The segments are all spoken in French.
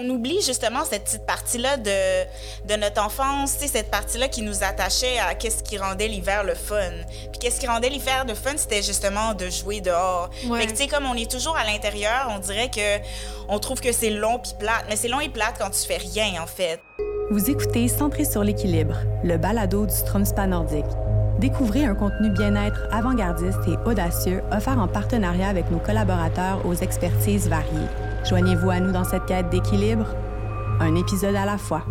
on oublie justement cette petite partie-là de, de notre enfance, cette partie-là qui nous attachait à qu'est-ce qui rendait l'hiver le fun. Puis qu'est-ce qui rendait l'hiver le fun, c'était justement de jouer dehors. Fait que, tu sais, comme on est toujours à l'intérieur, on dirait que on trouve que c'est long puis plate. Mais c'est long et plate quand tu fais rien, en fait. Vous écoutez Centré sur l'équilibre, le balado du Stromspa nordique. Découvrez un contenu bien-être avant-gardiste et audacieux offert en partenariat avec nos collaborateurs aux expertises variées. Joignez-vous à nous dans cette quête d'équilibre, un épisode à la fois.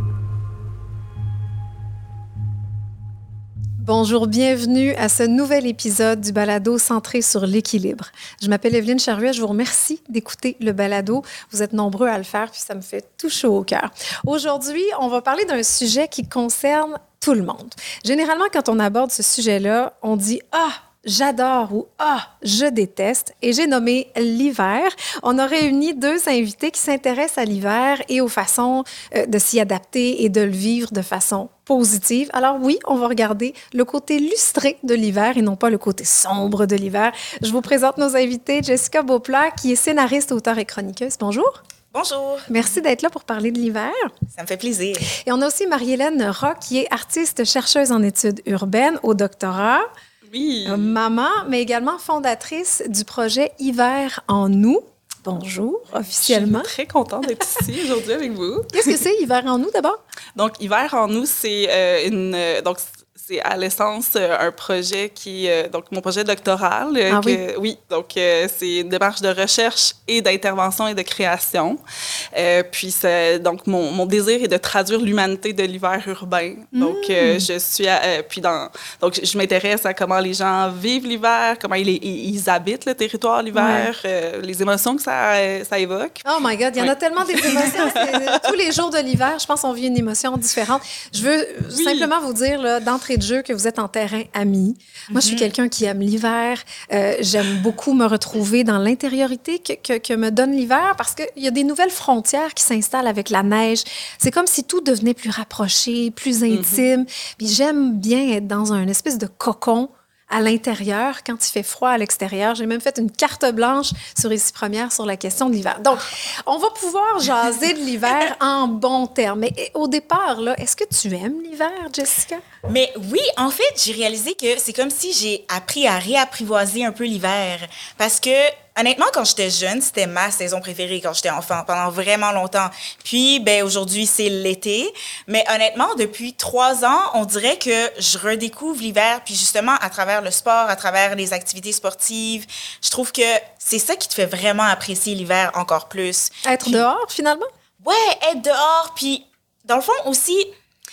Bonjour, bienvenue à ce nouvel épisode du balado centré sur l'équilibre. Je m'appelle Evelyne Charuet, je vous remercie d'écouter le balado. Vous êtes nombreux à le faire, puis ça me fait tout chaud au cœur. Aujourd'hui, on va parler d'un sujet qui concerne tout le monde. Généralement, quand on aborde ce sujet-là, on dit Ah, j'adore ou ah, je déteste. Et j'ai nommé l'hiver. On a réuni deux invités qui s'intéressent à l'hiver et aux façons euh, de s'y adapter et de le vivre de façon positive. Alors oui, on va regarder le côté lustré de l'hiver et non pas le côté sombre de l'hiver. Je vous présente nos invités. Jessica Beauplat, qui est scénariste, auteur et chroniqueuse. Bonjour. Bonjour. Merci d'être là pour parler de l'hiver. Ça me fait plaisir. Et on a aussi Marie-Hélène Rock, qui est artiste chercheuse en études urbaines au doctorat. Oui. Maman, mais également fondatrice du projet Hiver en nous. Bonjour, officiellement. Je suis très contente d'être ici aujourd'hui avec vous. Qu'est-ce que c'est Hiver en nous d'abord? Donc, Hiver en nous, c'est euh, une. Euh, donc, c'est à l'essence euh, un projet qui, euh, donc mon projet doctoral. Euh, ah que, oui? donc c'est une démarche de recherche et d'intervention et de création. puis donc mon, mon, désir est de traduire l'humanité de l'hiver urbain. Donc mm. je suis, puis dans, donc je m'intéresse à comment les gens vivent l'hiver, comment ils, ils, habitent le territoire l'hiver, les émotions que ça, ça évoque. Oh my God, il y en a tellement des émotions. Tous les jours de l'hiver, je pense qu'on vit une émotion différente. Je veux simplement vous dire d'entrée de jeu que vous êtes en terrain ami. Moi, je suis mhm. quelqu'un qui aime l'hiver. Euh, j'aime beaucoup me retrouver dans l'intériorité que, que, me donne l'hiver parce qu'il y a des nouvelles frontières qui s'installent avec la neige. C'est comme si tout devenait plus rapproché, plus mhm. intime. Puis j'aime bien être dans un espèce de cocon à l'intérieur quand il fait froid à l'extérieur. J'ai même fait une carte blanche sur ici première sur la question de l'hiver. Donc, on va pouvoir jaser de l'hiver en bons termes. Mais au départ, là, est-ce que tu aimes l'hiver, Jessica? Mais oui, en fait, j'ai réalisé que c'est comme si j'ai appris à réapprivoiser un peu l'hiver. Parce que Honnêtement, quand j'étais jeune, c'était ma saison préférée quand j'étais enfant, pendant vraiment longtemps. Puis, ben, aujourd'hui, c'est l'été. Mais honnêtement, depuis trois ans, on dirait que je redécouvre l'hiver. Puis justement, à travers le sport, à travers les activités sportives, je trouve que c'est ça qui te fait vraiment apprécier l'hiver encore plus. Être dehors, finalement? Ouais, être dehors. Puis, dans le fond, aussi,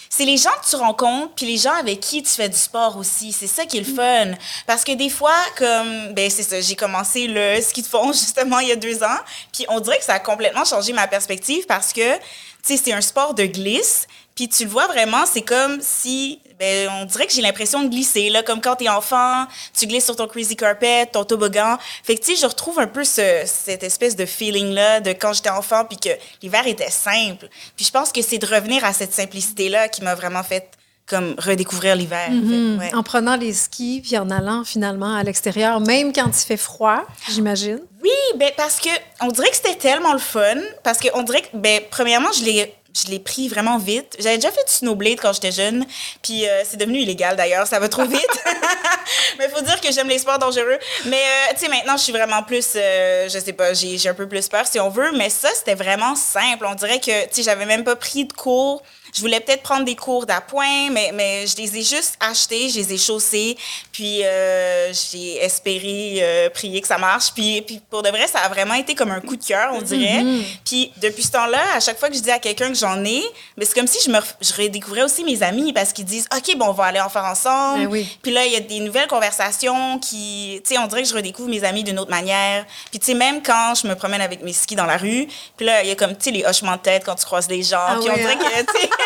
c'est les gens que tu rencontres, puis les gens avec qui tu fais du sport aussi. C'est ça qui est le fun. Parce que des fois, comme, ben c'est ça, j'ai commencé le ski de fond justement il y a deux ans, puis on dirait que ça a complètement changé ma perspective parce que, tu sais, c'est un sport de glisse, puis tu le vois vraiment, c'est comme si, ben, on dirait que j'ai l'impression de glisser, là, comme quand t'es enfant, tu glisses sur ton crazy carpet, ton toboggan. Fait que, tu sais, je retrouve un peu ce, cette espèce de feeling-là de quand j'étais enfant, puis que l'hiver était simple. Puis je pense que c'est de revenir à cette simplicité-là qui m'a vraiment fait comme redécouvrir l'hiver. Mm-hmm. En prenant les skis, puis en allant finalement à l'extérieur, même quand il fait froid, j'imagine. Oui, ben parce que on dirait que c'était tellement le fun, parce qu'on dirait que, ben, premièrement, je l'ai je l'ai pris vraiment vite. J'avais déjà fait du snowblade quand j'étais jeune, puis euh, c'est devenu illégal d'ailleurs, ça va trop vite. mais faut dire que j'aime les sports dangereux. Mais euh, tu sais, maintenant, je suis vraiment plus, euh, je sais pas, j'ai un peu plus peur si on veut, mais ça, c'était vraiment simple. On dirait que, tu sais, j'avais même pas pris de cours je voulais peut-être prendre des cours d'appoint, mais, mais je les ai juste achetés, je les ai chaussés, puis euh, j'ai espéré euh, prier que ça marche. Puis, puis pour de vrai, ça a vraiment été comme un coup de cœur, on dirait. Mm-hmm. Puis depuis ce temps-là, à chaque fois que je dis à quelqu'un que j'en ai, mais c'est comme si je me je redécouvrais aussi mes amis parce qu'ils disent OK, bon, on va aller en faire ensemble. Ben puis là, il y a des nouvelles conversations qui, tu sais, on dirait que je redécouvre mes amis d'une autre manière. Puis tu sais, même quand je me promène avec mes skis dans la rue, puis là, il y a comme, tu sais, les hochements de tête quand tu croises les gens. Ah puis on dirait hein? que, tu sais,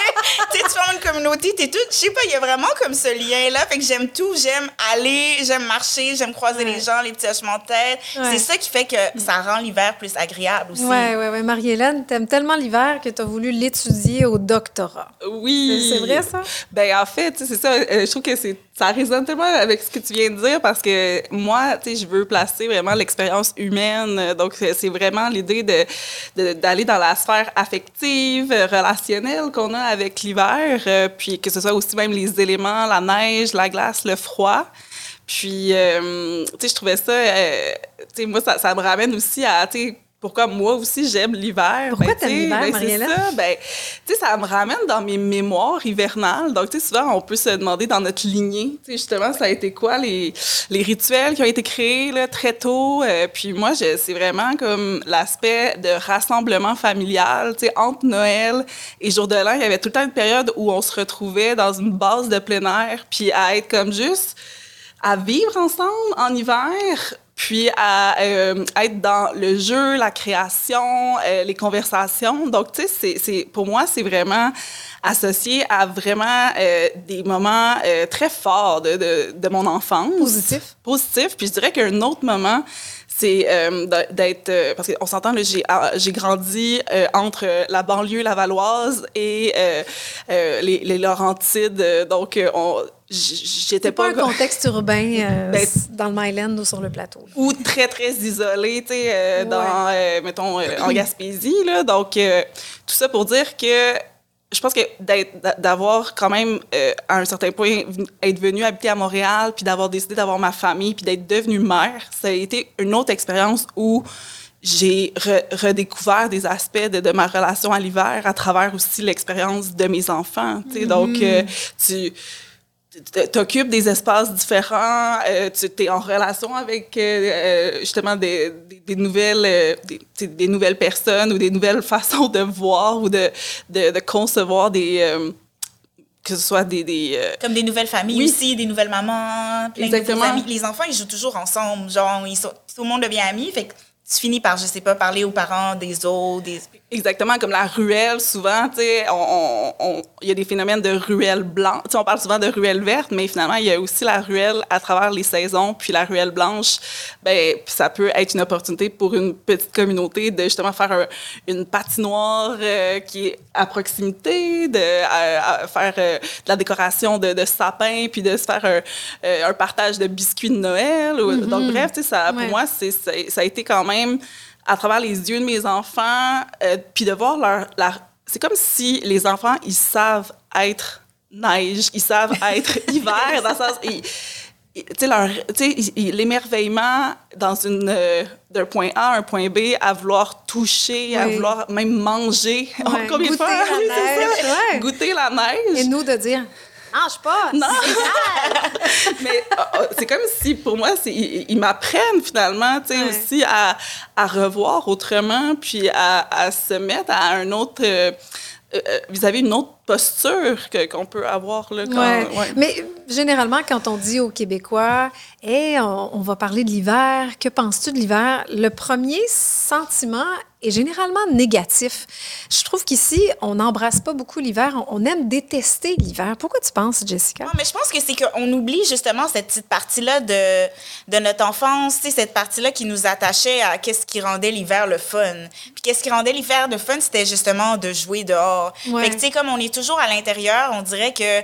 tu formes une communauté, t'es tout. Je sais pas, il y a vraiment comme ce lien-là. Fait que j'aime tout. J'aime aller, j'aime marcher, j'aime croiser les gens, les petits hochements de tête. C'est ça qui fait que ça rend l'hiver plus agréable aussi. Ouais, ouais, ouais. Marie-Hélène, t'aimes tellement l'hiver que t'as voulu l'étudier au doctorat. Oui. C'est vrai, ça? Ben, en fait, c'est ça. Euh, je trouve que c'est ça résonne tellement avec ce que tu viens de dire parce que moi, tu sais, je veux placer vraiment l'expérience humaine. Donc, c'est vraiment l'idée de, d'aller dans la sphère affective, relationnelle qu'on a avec l'hiver, euh, puis que ce soit aussi même les éléments, la neige, la glace, le froid. Puis, euh, tu sais, je trouvais ça, euh, tu sais, moi, ça, ça, me ramène aussi à, tu sais, pourquoi moi aussi j'aime l'hiver? Pourquoi ben, t'aimes l'hiver, ben, Mariella? Ça, ben, ça me ramène dans mes mémoires hivernales. Donc, tu sais, souvent, on peut se demander dans notre lignée, tu sais, justement, ça a été quoi les, les rituels qui ont été créés là, très tôt. Euh, puis moi, c'est vraiment comme l'aspect de rassemblement familial. Tu sais, entre Noël et Jour de l'An, il y avait tout le temps une période où on se retrouvait dans une base de plein air, puis à être comme juste à vivre ensemble en hiver, puis à euh, être dans le jeu, la création, euh, les conversations. Donc, tu sais, c'est, pour moi, c'est vraiment associé à vraiment euh, des moments très forts de, de, de, mon enfance. Positif. Positif. Puis je dirais qu'un autre moment, c'est d'être parce qu'on s'entend j'ai ah, j'ai grandi entre la banlieue lavalloise et les, les, Laurentides donc on j'étais pas, pas un contexte urbain euh, ben, dans le Myland ou sur le plateau. Ou très, très isolé, tu sais, euh, dans, euh, mettons, en Gaspésie, là. Donc, tout ça pour dire que je pense que d'avoir quand même, à un certain point, être venu habiter à Montréal, puis d'avoir décidé d'avoir ma famille, puis d'être devenue mère, ça a été une autre expérience où j'ai redécouvert des aspects de, ma relation à l'hiver à travers aussi l'expérience de mes enfants. Tu sais, Donc, mm. tu t'occupes des espaces différents, euh, tu es en relation avec euh, euh, justement des, des, nouvelles des, des, nouvelles personnes ou des nouvelles façons de voir ou de, de, de concevoir des que ce soit des, des comme des nouvelles familles aussi, des nouvelles mamans, plein Exactement. de amis. Les enfants ils jouent toujours ensemble, genre ils sont, tout le monde devient ami, fait que tu finis par je sais pas parler aux parents des autres, des Exactement, comme la ruelle, souvent, tu sais, il on, on, y a des phénomènes de ruelle blanche. Tu sais, on parle souvent de ruelle verte, mais finalement, il y a aussi la ruelle à travers les saisons, puis la ruelle blanche, ben, ça peut être une opportunité pour une petite communauté de justement faire une patinoire euh, qui est à proximité, de faire euh, de la décoration de, de sapins, puis de se faire un, euh, un, partage de biscuits de Noël. Mm-hmm. Donc, bref, tu sais, ça, pour moi, c'est, ça a été quand même à travers les yeux de mes enfants, euh, puis de voir leur, C'est comme si les enfants, ils savent être neige, ils savent être hiver, dans le sens... tu sais, l'émerveillement dans une euh, d'un point A à un point B, à vouloir toucher, à vouloir même manger. Ouais. Goûter fois? la neige. Goûter la neige. Et nous de dire Mange pas! Non! Mais oh, oh, c'est comme si, pour moi, ils, m'apprennent finalement, tu sais, aussi à, à, revoir autrement, puis à, à, se mettre à un autre... Euh, vis-à-vis une autre posture qu'on peut avoir. Là, quand, Mais généralement, quand on dit aux Québécois, hey, on, on va parler de l'hiver, que penses-tu de l'hiver? Le premier sentiment est généralement négatif. Je trouve qu'ici, on n'embrasse pas beaucoup l'hiver. On, aime détester l'hiver. Pourquoi tu penses, Jessica? Non, mais je pense que c'est qu'on oublie justement cette petite partie-là de, de notre enfance, cette partie-là qui nous attachait à qu'est-ce qui rendait l'hiver le fun. Puis qu'est-ce qui rendait l'hiver le fun, c'était justement de jouer dehors. Fait que, tu sais, comme on est toujours à l'intérieur, on dirait que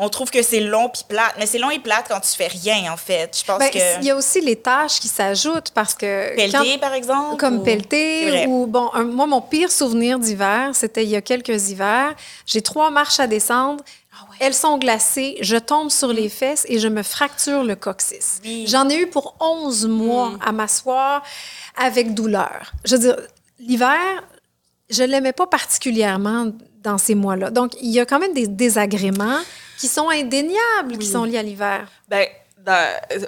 on trouve que c'est long puis plate. Mais c'est long et plate quand tu fais rien, en fait. Je pense ben, que... Il y a aussi les tâches qui s'ajoutent parce que... Pelleter, par exemple? Comme ou... pelleter. Ou, bon, moi, mon pire souvenir d'hiver, c'était il y a quelques hivers. J'ai trois marches à descendre. Ah Elles sont glacées, je tombe sur les fesses et je me fracture le coccyx. J'en ai eu pour 11 mois mm. à m'asseoir avec douleur. Je veux dire, l'hiver, je ne l'aimais pas particulièrement dans ces mois-là. Donc, il y a quand même des désagréments qui sont indéniables, qui sont liés à l'hiver. Bien,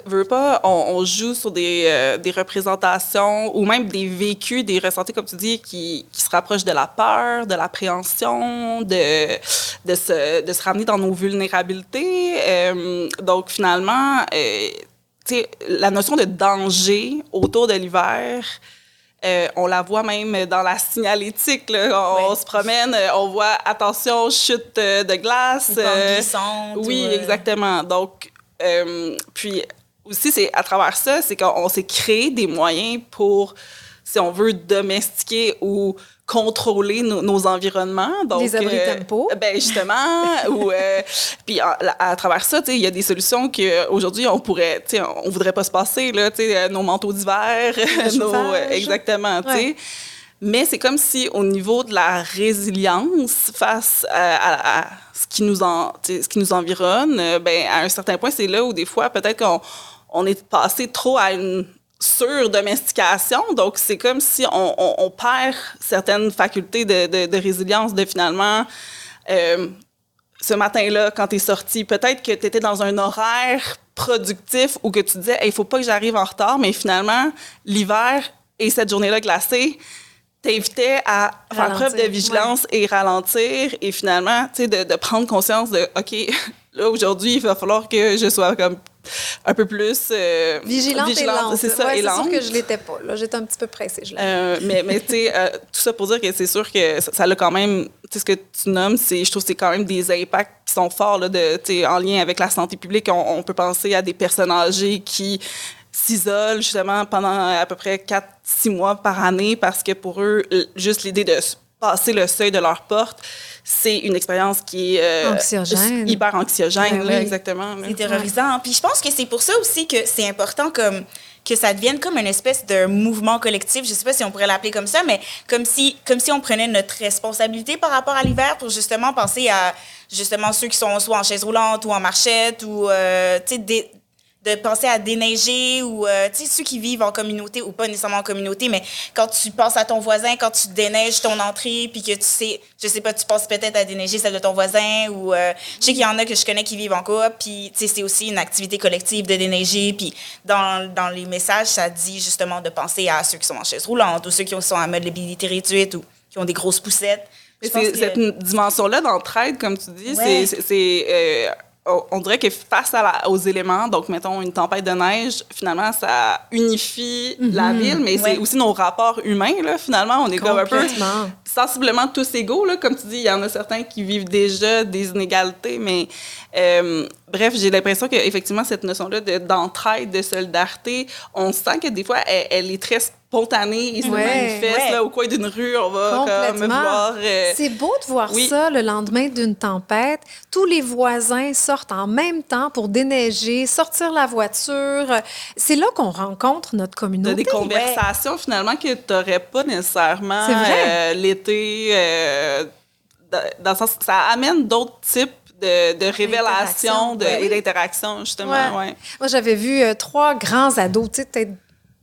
veux pas, on, joue sur des, euh, des, représentations ou même des vécus, des ressentis, comme tu dis, qui, qui se rapprochent de la peur, de l'appréhension, de, de, se, de se ramener dans nos vulnérabilités. Euh, donc, finalement, euh, la notion de danger autour de l'hiver, euh, on la voit même dans la signalétique. Là. On, se promène, euh, on voit attention, chute euh, de glace. oui, exactement. Donc, puis aussi, c'est à travers ça, c'est qu'on s'est créé des moyens pour, si on veut, domestiquer ou contrôler nos, nos environnements. Donc, Les abris euh, tempo. Ben justement, ou euh, puis à, à travers ça, il y a des solutions que aujourd'hui on pourrait, on voudrait pas se passer là, euh, nos manteaux d'hiver, nos exactement, tu sais. Ouais. Mais c'est comme si au niveau de la résilience face à, à- à ce qui nous en, ce qui nous environne, euh, ben à un certain point, c'est là où des fois peut-être qu'on on est passé trop à une surdomestication. Donc c'est comme si on, on- on perd certaines facultés de, de- de résilience, de finalement. euh, ce matin-là, quand tu es sorti, peut-être que tu étais dans un horaire productif ou que tu disais, il faut pas que j'arrive en retard, mais finalement, l'hiver et cette journée-là glacée t'invitait à faire preuve de vigilance et ralentir et finalement, tu sais, de, de prendre conscience de, OK, là, aujourd'hui, il va falloir que je sois comme un peu plus... euh, Vigilante. C'est ça, Ouais, et c'est sûr que je l'étais pas. Là, j'étais un petit peu pressée. Je. Euh, mais mais tu sais, euh, tout ça pour dire que c'est sûr que ça, ça a quand même, tu sais, ce que tu nommes, c'est, je trouve que c'est quand même des impacts qui sont forts, là, de, en lien avec la santé publique. On, on peut penser à des personnes âgées qui s'isolent justement pendant à peu près 4-6 mois par année parce que pour eux, juste l'idée de passer le seuil de leur porte, c'est une expérience qui est euh, Anxiogène. hyper anxiogène, Ben là, oui. exactement. C'est terrorisant. Puis je pense que c'est pour ça aussi que c'est important comme que ça devienne comme une espèce de mouvement collectif. Je sais pas si on pourrait l'appeler comme ça, mais comme si comme si on prenait notre responsabilité par rapport à l'hiver pour justement penser à justement ceux qui sont soit en chaise roulante ou en marchette ou euh, tu sais des- de penser à déneiger ou euh, tu sais ceux qui vivent en communauté ou pas nécessairement en communauté mais quand tu penses à ton voisin quand tu déneiges ton entrée puis que tu sais je sais pas tu penses peut-être à déneiger celle de ton voisin ou euh, je sais qu'il y en a que je connais qui vivent en coop puis tu sais c'est aussi une activité collective de déneiger puis dans, dans les messages ça dit justement de penser à ceux qui sont en chaise roulante ou ceux qui sont à mobilité réduite ou qui ont des grosses poussettes que- cette dimension-là d'entraide, comme tu dis, Ouais. c'est. euh, on- on dirait que face à la- aux éléments, donc mettons une tempête de neige, finalement, ça unifie la ville, mais Ouais. c'est aussi nos rapports humains, là, finalement. On est comme un peu sensiblement tous égaux, là, comme tu dis. Il y en a certains qui vivent déjà des inégalités, mais euh, bref, j'ai l'impression qu'effectivement, cette notion-là de- d'entraide, de, solidarité, on sent que des fois, elle, elle est très spontanée et se Ouais, manifeste ouais. là, au coin d'une rue. On va comme vouloir. euh, C'est beau de voir oui. ça le lendemain d'une tempête. Tous les voisins sortent en même temps pour déneiger, sortir la voiture. C'est là qu'on rencontre notre communauté. des conversations finalement que tu n'aurais pas nécessairement euh, l'été. euh, dans, dans le sens ça amène d'autres types de, de révélations de- oui. et d'interactions, justement. Ouais. Ouais. Moi, j'avais vu euh, trois grands ados, tu sais, peut-être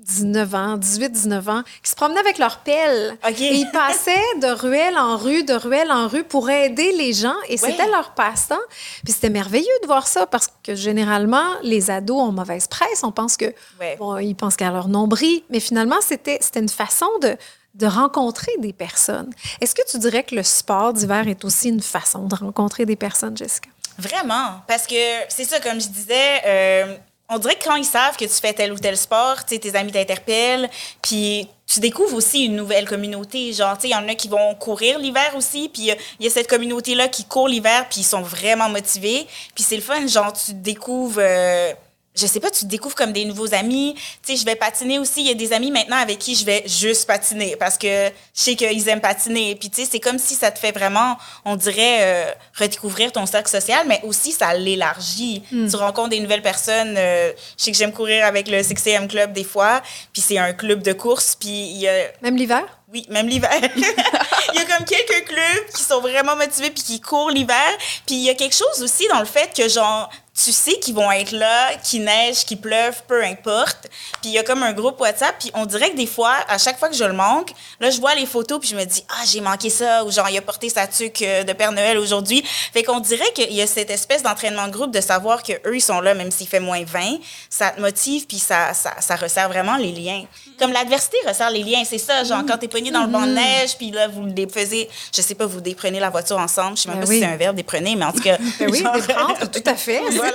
19 ans, 18, 19 ans, qui se promenaient avec leur pelle. Et ils passaient de ruelle en rue, de ruelle en rue pour aider les gens. Et Ouais. c'était leur passe-temps. Puis c'était merveilleux de voir ça parce que généralement, les ados ont mauvaise presse. On pense que, Ouais. bon, ils pensent qu'à leur nombril. Mais finalement, c'était c'était une façon de, de rencontrer des personnes. Est-ce que tu dirais que le sport d'hiver est aussi une façon de rencontrer des personnes, Jessica? Vraiment, parce que c'est ça, comme je disais, euh, on dirait que quand ils savent que tu fais tel ou tel sport, tes amis t'interpellent, puis tu découvres aussi une nouvelle communauté. Genre, il y en a qui vont courir l'hiver aussi, puis il y a- il y, a cette communauté-là qui court l'hiver, puis ils sont vraiment motivés. Puis c'est le fun, genre, tu découvres... euh, je sais pas, tu découvres comme des nouveaux amis. Tu sais, je vais patiner aussi. Il y a des amis maintenant avec qui je vais juste patiner parce que je sais qu'ils aiment patiner. Puis, tu sais, c'est comme si ça te fait vraiment, on dirait, euh, redécouvrir ton cercle social, mais aussi ça l'élargit. Tu rencontres des nouvelles personnes. euh, je sais que j'aime courir avec le 6am Club des fois. Puis, c'est un club de course. Puis, il y a Même l'hiver? oui, même l'hiver. il y a comme quelques clubs qui sont vraiment motivés puis qui courent l'hiver. Puis il y a quelque chose aussi dans le fait que, genre, tu sais qu'ils vont être là, qu'il neige, qu'il pleuve, peu importe. Puis il y a comme un groupe WhatsApp. Puis on dirait que des fois, à chaque fois que je le manque, là, je vois les photos puis je me dis, ah, j'ai manqué ça. Ou genre, il a porté sa tuque euh, de Père Noël aujourd'hui. Fait qu'on dirait qu'il y a cette espèce d'entraînement de groupe de savoir qu'eux, ils sont là, même s'il fait moins 20. Ça te motive puis ça, ça, ça resserre vraiment les liens. Comme l'adversité resserre les liens, c'est ça. Genre, quand t'es pogné dans le banc de neige, puis là, vous les faisiez, je sais pas, vous déprenez la voiture ensemble. Je sais même Ben pas oui. si c'est un verbe, déprenez, mais en tout cas. Ben oui, genre- tout à fait.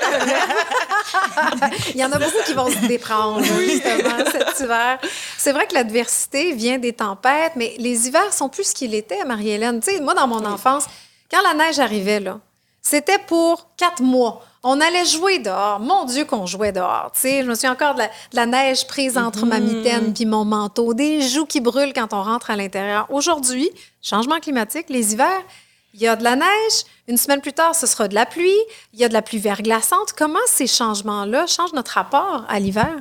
Il y en a beaucoup qui vont se déprendre, justement, cet hiver. C'est vrai que l'adversité vient des tempêtes, mais les hivers sont plus ce qu'ils étaient, Marie-Hélène. Tu sais, moi, dans mon enfance, quand la neige arrivait, là, c'était pour quatre mois. On allait jouer dehors. Mon Dieu, qu'on jouait dehors. Je me souviens encore de la, neige prise entre ma mitaine puis mon manteau, des joues qui brûlent quand on rentre à l'intérieur. Aujourd'hui, changement climatique, les hivers, il y a de la neige. Une semaine plus tard, ce sera de la pluie. Il y a de la pluie verglaçante. Comment ces changements-là changent notre rapport à l'hiver?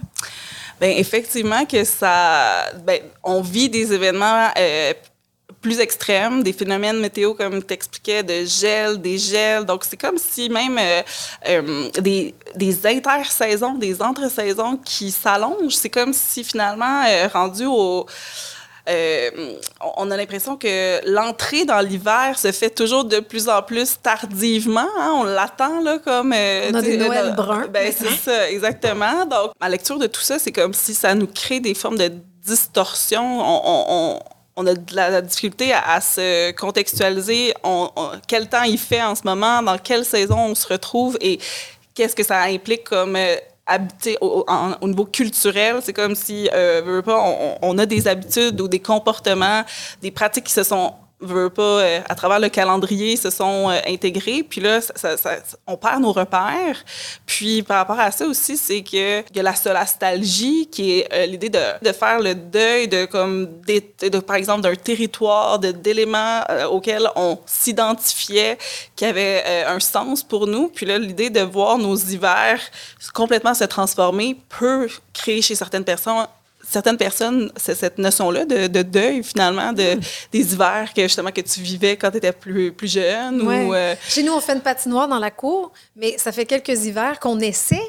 Bien, effectivement, que ça. Bien, on vit des événements euh, plus extrêmes, des phénomènes météo, comme tu expliquais, de gel, des gels. Donc, c'est comme si même euh, euh, des, des intersaisons, des entre-saisons qui s'allongent. C'est comme si finalement, rendu au euh, on a l'impression que l'entrée dans l'hiver se fait toujours de plus en plus tardivement. Hein. On l'attend là comme. Euh, on a des Noël bruns. Ben c'est ça, exactement. Donc, ma lecture de tout ça, c'est comme si ça nous crée des formes de distorsion. On, on, a de la, difficulté à, se contextualiser. quel temps il fait en ce moment, dans quelle saison on se retrouve et qu'est-ce que ça implique comme au, au, niveau culturel. C'est comme si, euh, on, on, a des habitudes ou des comportements, des pratiques qui se sont veut pas, euh, à travers le calendrier, se sont euh, intégrés. Puis là, on perd nos repères. Puis par rapport à ça aussi, c'est que y a la solastalgie, qui est euh, l'idée de, de, faire le deuil de, comme, de, par exemple, d'un territoire, d'éléments auxquels on s'identifiait, qui avaient un sens pour nous. Puis là, l'idée de voir nos hivers complètement se transformer peut créer chez certaines personnes certaines personnes, c'est cette notion-là de, de, deuil, finalement, de, hmm. des hivers que, justement, que tu vivais quand tu étais plus, plus jeune. Ou, euh, Chez nous, on fait une patinoire dans la cour, mais ça fait quelques hivers qu'on essaie.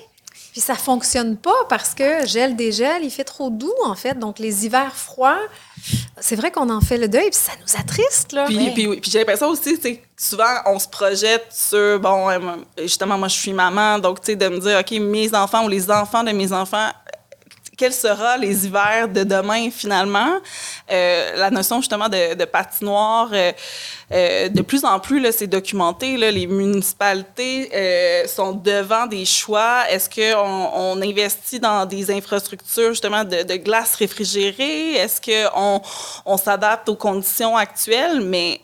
Puis ça fonctionne pas parce que gel dégel, il fait trop doux en fait. Donc les hivers froids, c'est vrai qu'on en fait le deuil, puis ça nous attriste là. Puis, puis, puis j'ai l'impression aussi, c'est souvent on se projette sur bon, euh, justement moi je suis maman, donc tu sais de me dire ok mes enfants ou les enfants de mes enfants quels seront les hivers de demain finalement? Euh, la notion justement de, de patinoire, euh, euh, de plus en plus, c'est documenté. Là, les municipalités sont devant des choix. Est-ce qu'on on investit dans des infrastructures justement de, de glace réfrigérée? Est-ce qu'on on, s'adapte aux conditions actuelles? Mais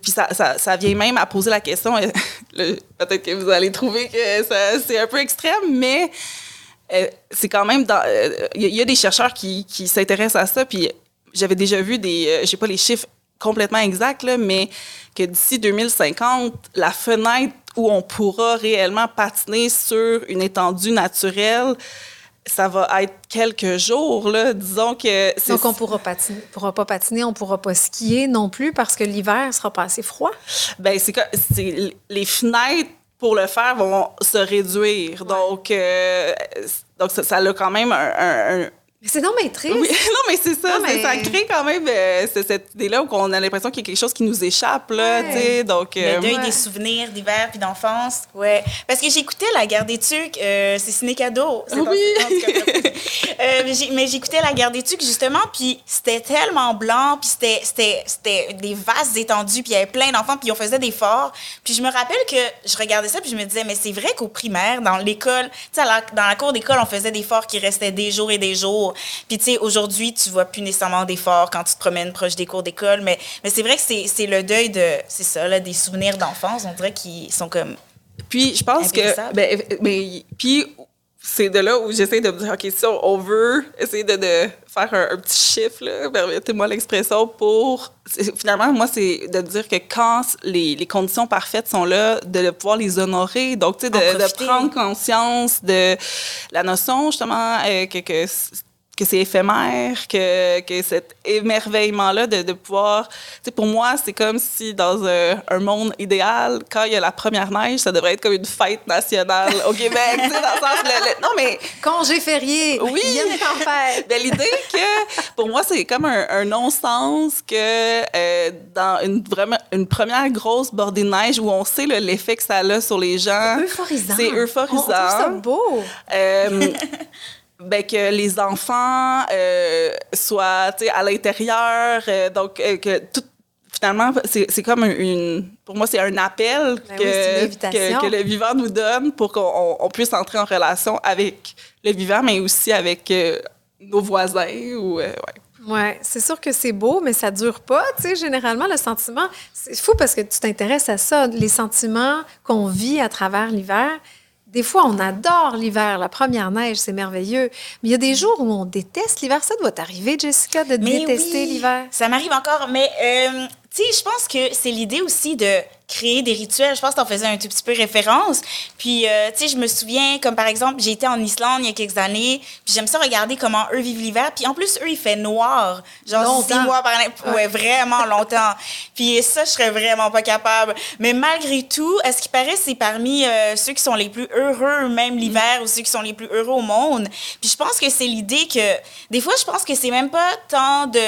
puis ça, ça, ça, vient même à poser la question, peut-être que vous allez trouver que c'est un peu extrême, mais euh, c'est quand même dans. Il euh, y, a des chercheurs qui, qui s'intéressent à ça, puis j'avais déjà vu des. Euh, je sais pas les chiffres complètement exacts, là, mais que d'ici 2050, la fenêtre où on pourra réellement patiner sur une étendue naturelle, ça va être quelques jours, là. Disons que... Donc, on pourra patiner, pourra pas patiner, on pourra pas skier non plus parce que l'hiver sera pas assez froid? Ben c'est les fenêtres pour le faire vont se réduire. Donc, euh, donc ça, ça, a quand même un mais c'est non, mais triste. Oui, non, mais c'est ça. Ça crée quand même euh, cette idée-là où on a l'impression qu'il y a quelque chose qui nous échappe, là, tu sais, donc... Euh, le deuil des souvenirs d'hiver puis d'enfance, ouais. Parce que j'écoutais La Guerre des Tucs, euh, c'est ciné cadeau. Oui! mais j'écoutais La Guerre des Tucs, justement, puis c'était tellement blanc, puis c'était des vases étendus, puis il y avait plein d'enfants, puis on faisait des forts. Puis je me rappelle que je regardais ça, puis je me disais, mais c'est vrai qu'au primaire, dans l'école, tu sais, dans la cour d'école, on faisait des forts qui restaient des jours et des jours. Puis, tu sais, aujourd'hui, tu vois plus nécessairement d'efforts quand tu te promènes proche des cours d'école, mais, mais c'est vrai que c'est le deuil de, c'est ça, là, des souvenirs d'enfance, on dirait, qui sont comme. Puis, je pense que. Ben, mais, puis, c'est de là où j'essaie de me dire, OK, si on veut essayer de, de faire un, petit chiffre, permettez-moi l'expression, pour. Finalement, moi, c'est de dire que quand les, les, conditions parfaites sont là, de pouvoir les honorer. Donc, tu sais, de, de, prendre conscience de la notion, justement, euh, que, que que c'est éphémère, que, que cet émerveillement-là de, de pouvoir... Tu sais, pour moi, c'est comme si dans un, un, monde idéal, quand il y a la première neige, ça devrait être comme une fête nationale au Québec, tu sais, dans le sens... Le, non, mais... Congé férié! Oui! en fête! Ben, l'idée que, pour moi, c'est comme un, un non-sens que euh, dans une, vraiment, une première grosse bordée de neige où on sait l'effet que ça a sur les gens... C'est euphorisant! C'est euphorisant! On, trouve ça beau! Euh, ben, que les enfants euh, soient à l'intérieur. Euh, donc, euh, que tout, finalement, c'est comme une. Pour moi, c'est un appel ben que, que, que, le vivant nous donne pour qu'on puisse entrer en relation avec le vivant, mais aussi avec nos voisins. Ou, ouais. Ouais, c'est sûr que c'est beau, mais ça dure pas. Tu sais, généralement, le sentiment, c'est fou parce que tu t'intéresses à ça. Les sentiments qu'on vit à travers l'hiver, des fois, on adore l'hiver, la première neige, c'est merveilleux. Mais il y a des jours où on déteste l'hiver. Ça doit t'arriver, Jessica, de Mais détester oui, l'hiver. Ça m'arrive encore, mais euh, tu sais, je pense que c'est l'idée aussi de créer des rituels. Je pense que t'en faisais un tout petit peu référence. Puis, euh, tu sais, je me souviens, comme par exemple, j'ai été en Islande il y a quelques années, puis j'aime ça regarder comment eux vivent l'hiver. Puis en plus, eux, il fait noir, genre Longtemps. six mois par année. Ouais, vraiment longtemps. Puis ça, je serais vraiment pas capable. Mais malgré tout, à ce qui paraît, c'est parmi euh, ceux qui sont les plus heureux, même l'hiver, ou ceux qui sont les plus heureux au monde. Puis je pense que c'est l'idée que, des fois, je pense que c'est même pas tant de